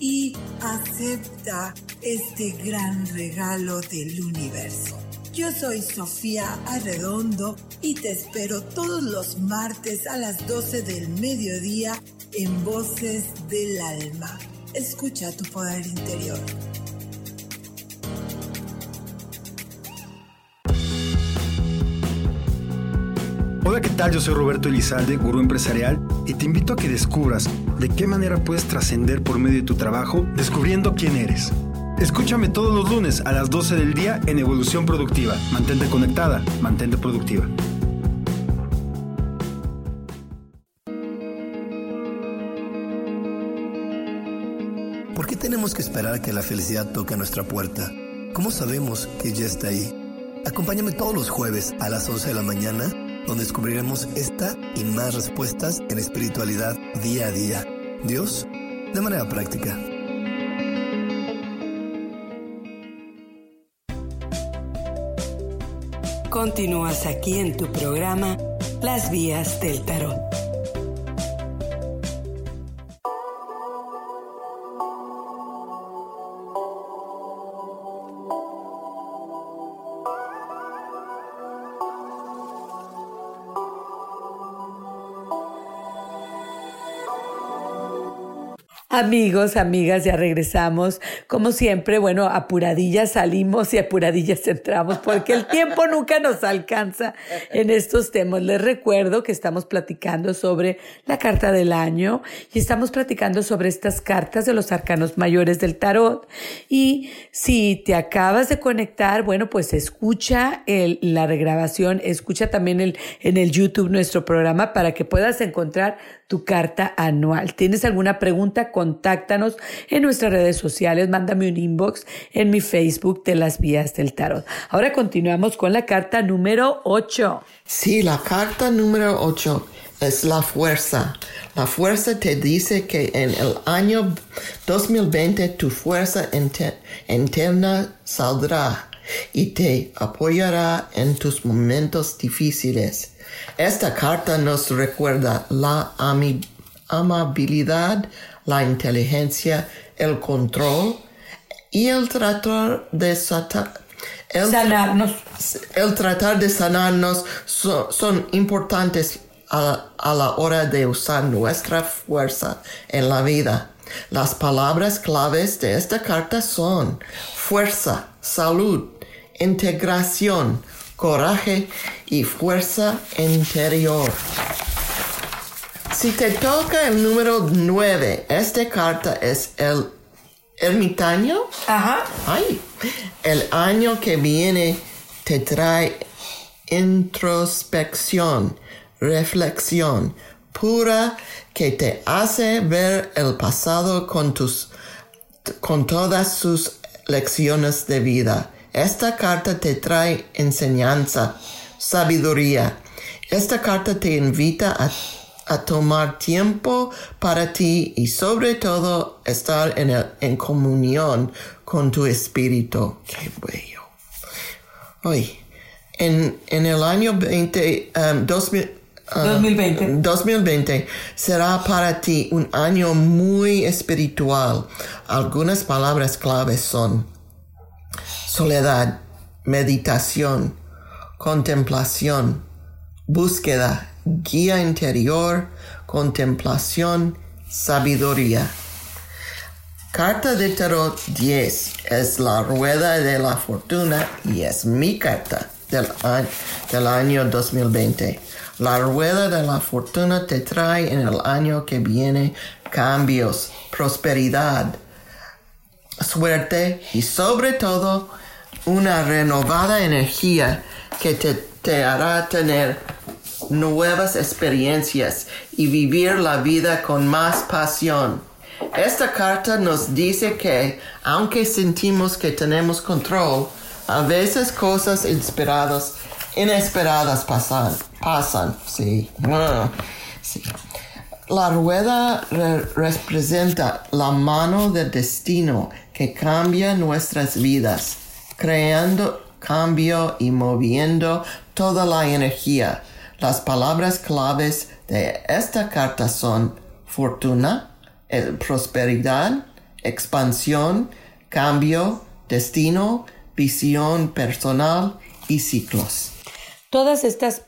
y acepta este gran regalo del universo. Yo soy Sofía Arredondo y te espero todos los martes a las 12 del mediodía en Voces del Alma. Escucha tu poder interior. Hola, ¿qué tal? Yo soy Roberto Elizalde, gurú empresarial, y te invito a que descubras de qué manera puedes trascender por medio de tu trabajo descubriendo quién eres. Escúchame todos los lunes a las 12 del día en Evolución Productiva. Mantente conectada, mantente productiva. ¿Por qué tenemos que esperar a que la felicidad toque nuestra puerta? ¿Cómo sabemos que ya está ahí? Acompáñame todos los jueves a las 11 de la mañana, donde descubriremos esta y más respuestas en espiritualidad día a día. Dios, de manera práctica. Continúas aquí en tu programa Las Vías del Tarot. Amigos, amigas, ya regresamos. Como siempre, bueno, apuradillas salimos y apuradillas entramos porque el tiempo nunca nos alcanza en estos temas. Les recuerdo que estamos platicando sobre la carta del año y estamos platicando sobre estas cartas de los arcanos mayores del tarot. Y si te acabas de conectar, bueno, pues escucha la regrabación, escucha también en el YouTube nuestro programa para que puedas encontrar tu carta anual. ¿Tienes alguna pregunta? Con contáctanos en nuestras redes sociales, mándame un inbox en mi Facebook de las vías del tarot. Ahora continuamos con la carta número 8. Sí, la carta número 8 es la fuerza. La fuerza te dice que en el año 2020 tu fuerza interna saldrá y te apoyará en tus momentos difíciles. Esta carta nos recuerda la amabilidad, la inteligencia, el control y el tratar de sanarnos. El tratar de sanarnos son importantes a, a la hora de usar nuestra fuerza en la vida. Las palabras claves de esta carta son fuerza, salud, integración, coraje y fuerza interior. Si te toca el número 9, esta carta es el ermitaño. Ajá. Ay, el año que viene te trae introspección, reflexión pura que te hace ver el pasado con tus con todas sus lecciones de vida. Esta carta te trae enseñanza, sabiduría. Esta carta te invita a, tomar tiempo para ti y sobre todo estar en, en comunión con tu espíritu. Qué bello. Hoy, en, en el año 20, 2020. 2020 será para ti un año muy espiritual. Algunas palabras claves son soledad, meditación, contemplación, búsqueda, guía interior, contemplación, sabiduría. Carta de Tarot 10 es la rueda de la fortuna y es mi carta del del año 2020. La rueda de la fortuna te trae en el año que viene cambios, prosperidad, suerte y sobre todo una renovada energía que te, te hará tener nuevas experiencias y vivir la vida con más pasión. Esta carta nos dice que, aunque sentimos que tenemos control, a veces cosas inspiradas, inesperadas pasan, pasan, sí. sí. La rueda representa la mano del destino que cambia nuestras vidas, creando cambio y moviendo toda la energía. Las palabras claves de esta carta son fortuna, prosperidad, expansión, cambio, destino, visión personal y ciclos. Todas estas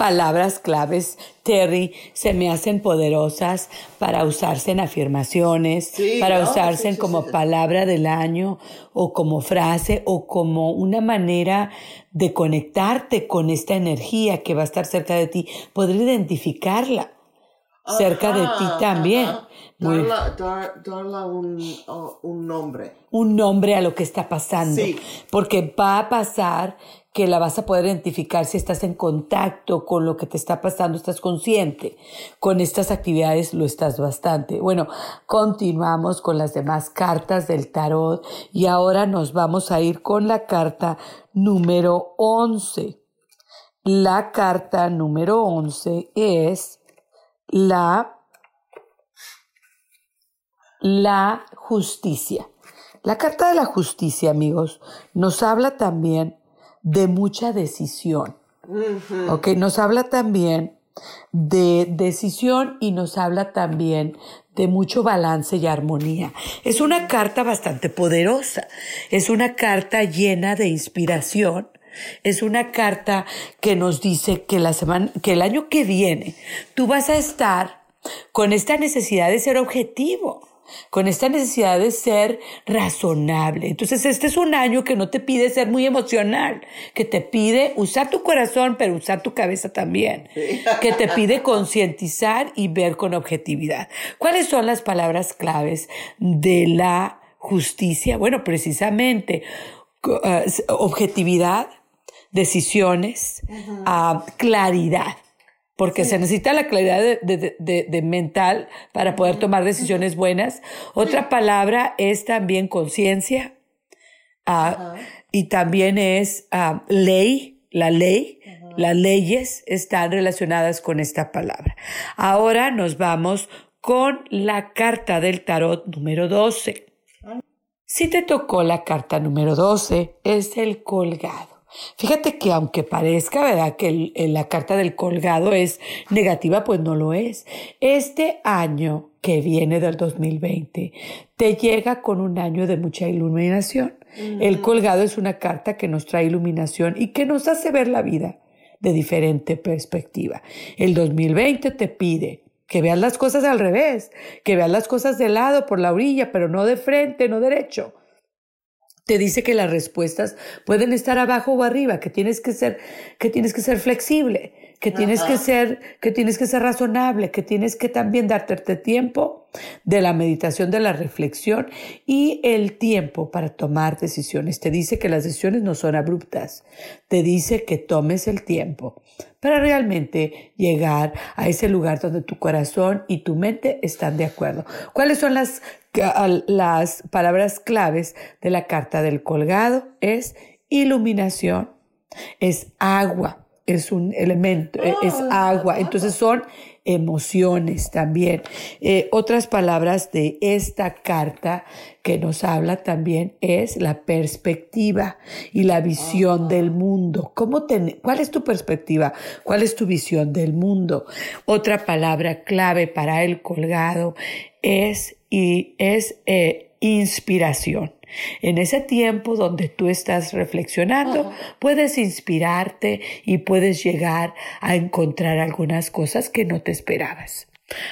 palabras claves, Terry, se me hacen poderosas para usarse en afirmaciones, para usarse como palabra del año o como frase o como una manera de conectarte con esta energía que va a estar cerca de ti, poder identificarla cerca de ti también. Darla, un, nombre. Un nombre a lo que está pasando. Porque va a pasar que la vas a poder identificar si estás en contacto con lo que te está pasando, estás consciente. Con estas actividades lo estás bastante. Bueno, continuamos con las demás cartas del tarot y ahora nos vamos a ir con la carta número 11. La carta número 11 es la, la justicia. La carta de la justicia, amigos, nos habla también de mucha decisión. Ok, nos habla también de decisión y nos habla también de mucho balance y armonía. Es una carta bastante poderosa, es una carta llena de inspiración, es una carta que nos dice que la semana, que el año que viene tú vas a estar con esta necesidad de ser objetivo con esta necesidad de ser razonable. Entonces, este es un año que no te pide ser muy emocional, que te pide usar tu corazón, pero usar tu cabeza también, que te pide concientizar y ver con objetividad. ¿Cuáles son las palabras claves de la justicia? Bueno, precisamente uh, objetividad, decisiones, uh, claridad porque se necesita la claridad de, de- de- de mental para poder tomar decisiones buenas. Otra palabra es también conciencia ah, y también es ah, ley, la ley. Las leyes están relacionadas con esta palabra. Ahora nos vamos con la carta del tarot número 12. Si te tocó la carta número 12, es el colgado. Fíjate que aunque parezca, ¿verdad? Que el- el- la carta del colgado es negativa, pues no lo es. Este año que viene del 2020 te llega con un año de mucha iluminación. El colgado es una carta que nos trae iluminación y que nos hace ver la vida de diferente perspectiva. El 2020 te pide que veas las cosas al revés, que veas las cosas de lado, por la orilla, pero no de frente, no derecho te dice que las respuestas pueden estar abajo o arriba, que tienes que ser, que tienes que ser flexible, que tienes que ser, que tienes que ser razonable, que tienes que también darte tiempo de la meditación, de la reflexión y el tiempo para tomar decisiones. Te dice que las decisiones no son abruptas. Te dice que tomes el tiempo para realmente llegar a ese lugar donde tu corazón y tu mente están de acuerdo. ¿Cuáles son las, las palabras claves de la carta del colgado? Es iluminación, es agua, es un elemento, eh, es agua. Entonces son emociones también. Eh, otras palabras de esta carta que nos habla también es la perspectiva y la visión del mundo. ¿Cómo ten- ¿Cuál es tu perspectiva? ¿Cuál es tu visión del mundo? Otra palabra clave para el colgado es, y es eh, inspiración. En ese tiempo donde tú estás reflexionando, puedes inspirarte y puedes llegar a encontrar algunas cosas que no te esperabas.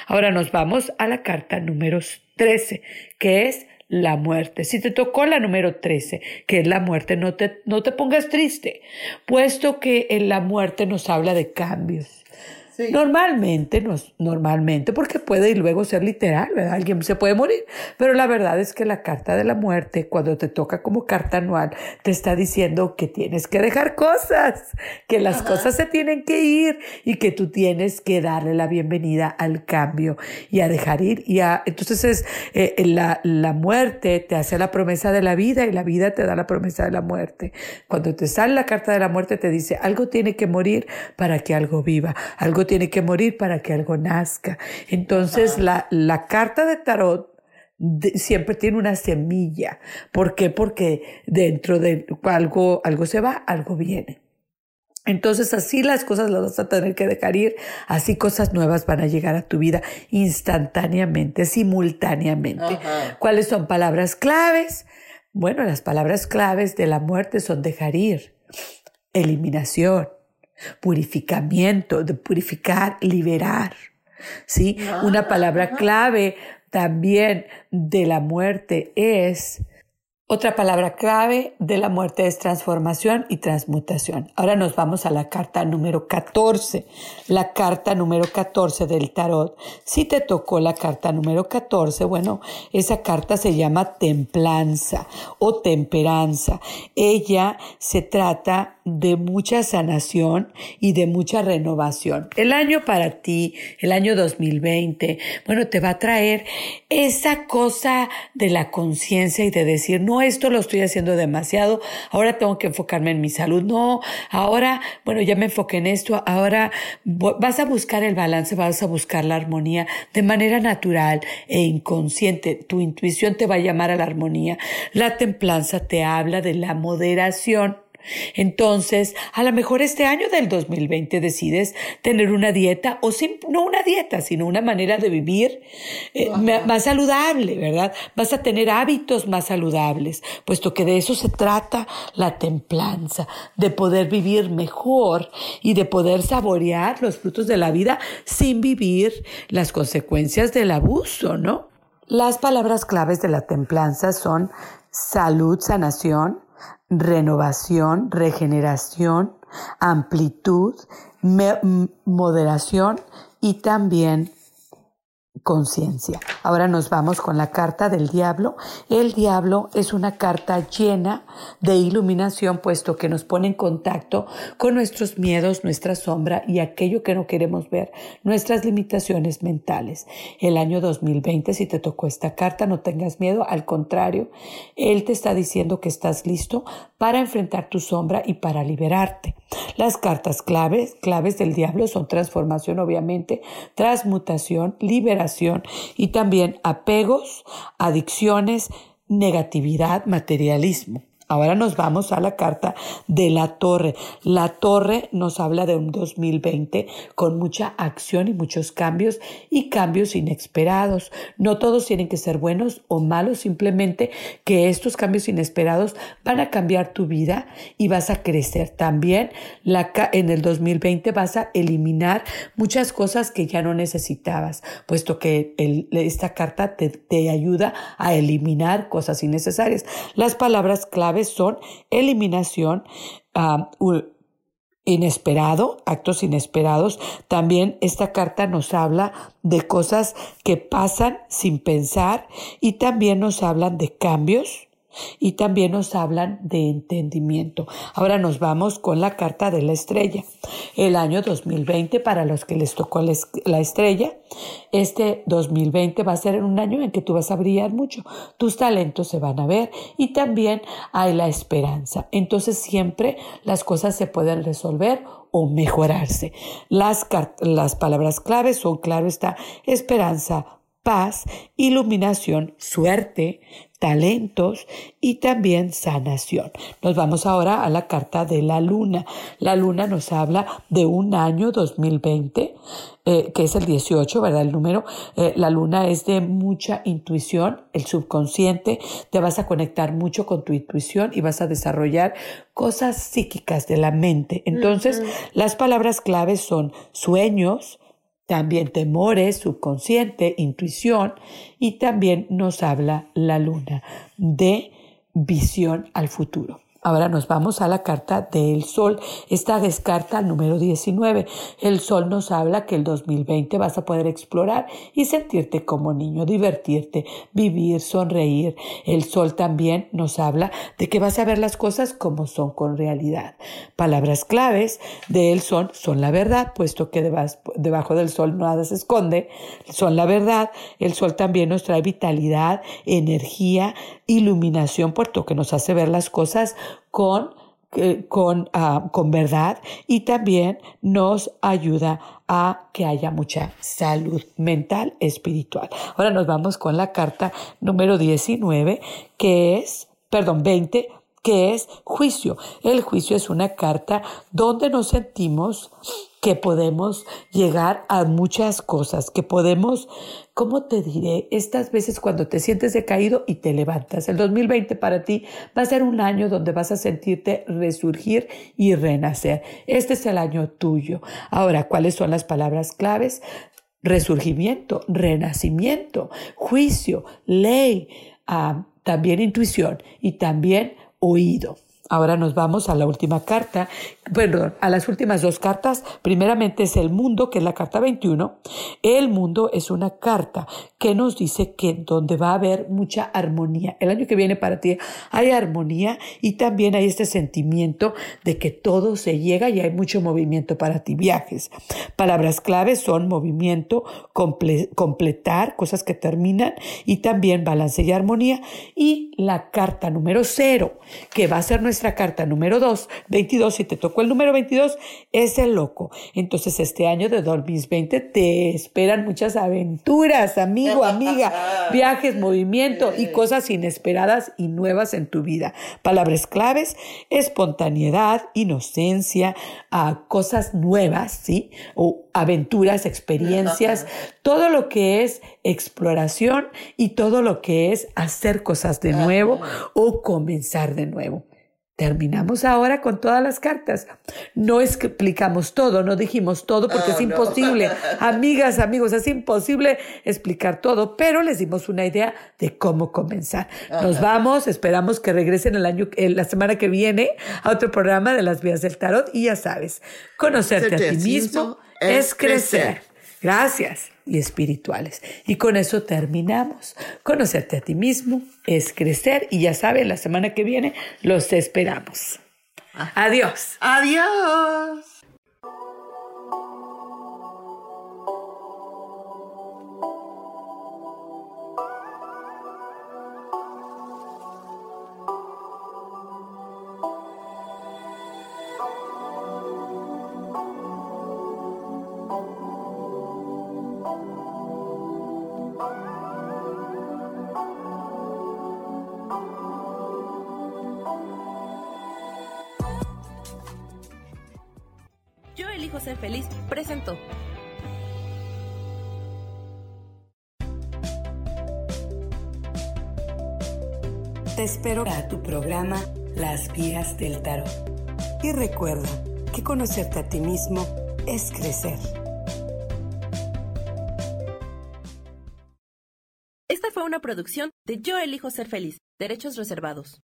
Ahora nos vamos a la carta número 13, que es la muerte. Si te tocó la número 13, que es la muerte, no te, no te pongas triste, puesto que en la muerte nos habla de cambios. Normalmente, nos, normalmente, porque puede y luego ser literal, ¿verdad? Alguien se puede morir, pero la verdad es que la carta de la muerte, cuando te toca como carta anual, te está diciendo que tienes que dejar cosas, que las cosas se tienen que ir y que tú tienes que darle la bienvenida al cambio y a dejar ir. Y a, entonces es eh, la, la muerte te hace la promesa de la vida y la vida te da la promesa de la muerte. Cuando te sale la carta de la muerte te dice algo tiene que morir para que algo viva, algo tiene que morir para que algo nazca. Entonces la, la carta de tarot de- siempre tiene una semilla. ¿Por qué? Porque dentro de algo, algo se va, algo viene. Entonces así las cosas las vas a tener que dejar ir, así cosas nuevas van a llegar a tu vida instantáneamente, simultáneamente. ¿Cuáles son palabras claves? Bueno, las palabras claves de la muerte son dejar ir, eliminación, purificamiento, de purificar, liberar. ¿Sí? Una palabra clave también de la muerte es otra palabra clave de la muerte es transformación y transmutación. Ahora nos vamos a la carta número 14, la carta número 14 del tarot. Si te tocó la carta número 14, bueno, esa carta se llama templanza o temperanza. Ella se trata de mucha sanación y de mucha renovación. El año para ti, el año 2020, bueno, te va a traer esa cosa de la conciencia y de decir, no, esto lo estoy haciendo demasiado, ahora tengo que enfocarme en mi salud, no, ahora, bueno, ya me enfoqué en esto, ahora vas a buscar el balance, vas a buscar la armonía de manera natural e inconsciente. Tu intuición te va a llamar a la armonía. La templanza te habla de la moderación. Entonces, a lo mejor este año del 2020 decides tener una dieta o sim- no una dieta, sino una manera de vivir eh, más saludable, ¿verdad? Vas a tener hábitos más saludables, puesto que de eso se trata la templanza, de poder vivir mejor y de poder saborear los frutos de la vida sin vivir las consecuencias del abuso, ¿no? Las palabras claves de la templanza son salud, sanación, renovación, regeneración, amplitud, moderación y también conciencia. Ahora nos vamos con la carta del diablo. El diablo es una carta llena de iluminación, puesto que nos pone en contacto con nuestros miedos, nuestra sombra y aquello que no queremos ver, nuestras limitaciones mentales. El año 2020, si te tocó esta carta, no tengas miedo, al contrario, él te está diciendo que estás listo para enfrentar tu sombra y para liberarte. Las cartas claves, claves del diablo son transformación, obviamente, transmutación, liberación y también apegos, adicciones, negatividad, materialismo. Ahora nos vamos a la carta de la torre. La torre nos habla de un 2020 con mucha acción y muchos cambios y cambios inesperados. No todos tienen que ser buenos o malos, simplemente que estos cambios inesperados van a cambiar tu vida y vas a crecer. También la, en el 2020 vas a eliminar muchas cosas que ya no necesitabas, puesto que esta carta te, te ayuda a eliminar cosas innecesarias. Las palabras clave son eliminación, inesperado, actos inesperados. También esta carta nos habla de cosas que pasan sin pensar y también nos hablan de cambios y también nos hablan de entendimiento. Ahora nos vamos con la carta de la estrella. El año 2020, para los que les tocó la estrella, este 2020 va a ser un año en que tú vas a brillar mucho. Tus talentos se van a ver y también hay la esperanza. Entonces siempre las cosas se pueden resolver o mejorarse. Las, las palabras claves son, claro está, esperanza, paz, iluminación, suerte, talentos y también sanación. Nos vamos ahora a la carta de la luna. La luna nos habla de un año 2020, eh, que es el 18, ¿verdad? El número. Eh, la luna es de mucha intuición, el subconsciente. Te vas a conectar mucho con tu intuición y vas a desarrollar cosas psíquicas de la mente. Entonces, las palabras claves son sueños, también temores, subconsciente, intuición y también nos habla la luna de visión al futuro. Ahora nos vamos a la carta del sol. Esta es carta número 19. El sol nos habla que el 2020 vas a poder explorar y sentirte como niño, divertirte, vivir, sonreír. El sol también nos habla de que vas a ver las cosas como son con realidad. Palabras claves de él son, son la verdad, puesto que debajo del sol nada se esconde, son la verdad. El sol también nos trae vitalidad, energía, iluminación, puesto que nos hace ver las cosas con, con, ah, con verdad y también nos ayuda a que haya mucha salud mental, espiritual. Ahora nos vamos con la carta número 19, que es, perdón, 20, que es juicio. El juicio es una carta donde nos sentimos que podemos llegar a muchas cosas, que podemos, ¿cómo te diré? Estas veces cuando te sientes decaído y te levantas. El 2020 para ti va a ser un año donde vas a sentirte resurgir y renacer. Este es el año tuyo. Ahora, ¿cuáles son las palabras claves? Resurgimiento, renacimiento, juicio, ley, ah, también intuición y también oído. Ahora nos vamos a la última carta, perdón, a las últimas dos cartas. Primeramente es el mundo, que es la carta 21. El mundo es una carta que nos dice que donde va a haber mucha armonía. El año que viene para ti hay armonía y también hay este sentimiento de que todo se llega y hay mucho movimiento para ti. Viajes. Palabras claves son movimiento, completar, cosas que terminan y también balance y armonía. Y la carta número cero, que va a ser nuestra nuestra carta número 2, 22, si te tocó el número 22, es el loco. Entonces este año de 2020 te esperan muchas aventuras, amigo, amiga, viajes, movimiento y cosas inesperadas y nuevas en tu vida. Palabras claves, espontaneidad, inocencia, a cosas nuevas, ¿sí? O aventuras, experiencias, todo lo que es exploración y todo lo que es hacer cosas de nuevo o comenzar de nuevo. Terminamos ahora con todas las cartas. No explicamos todo, no dijimos todo porque es imposible. Amigas, amigos, es imposible explicar todo, pero les dimos una idea de cómo comenzar. Nos vamos, esperamos que regresen el año, la semana que viene a otro programa de las vías del tarot y ya sabes, conocerte a ti mismo es crecer. Gracias y espirituales. Y con eso terminamos. Conocerte a ti mismo es crecer y ya saben, la semana que viene los esperamos. Adiós. Adiós. A tu programa Las Vías del Tarot. Y recuerda que conocerte a ti mismo es crecer. Esta fue una producción de Yo elijo ser feliz. Derechos reservados.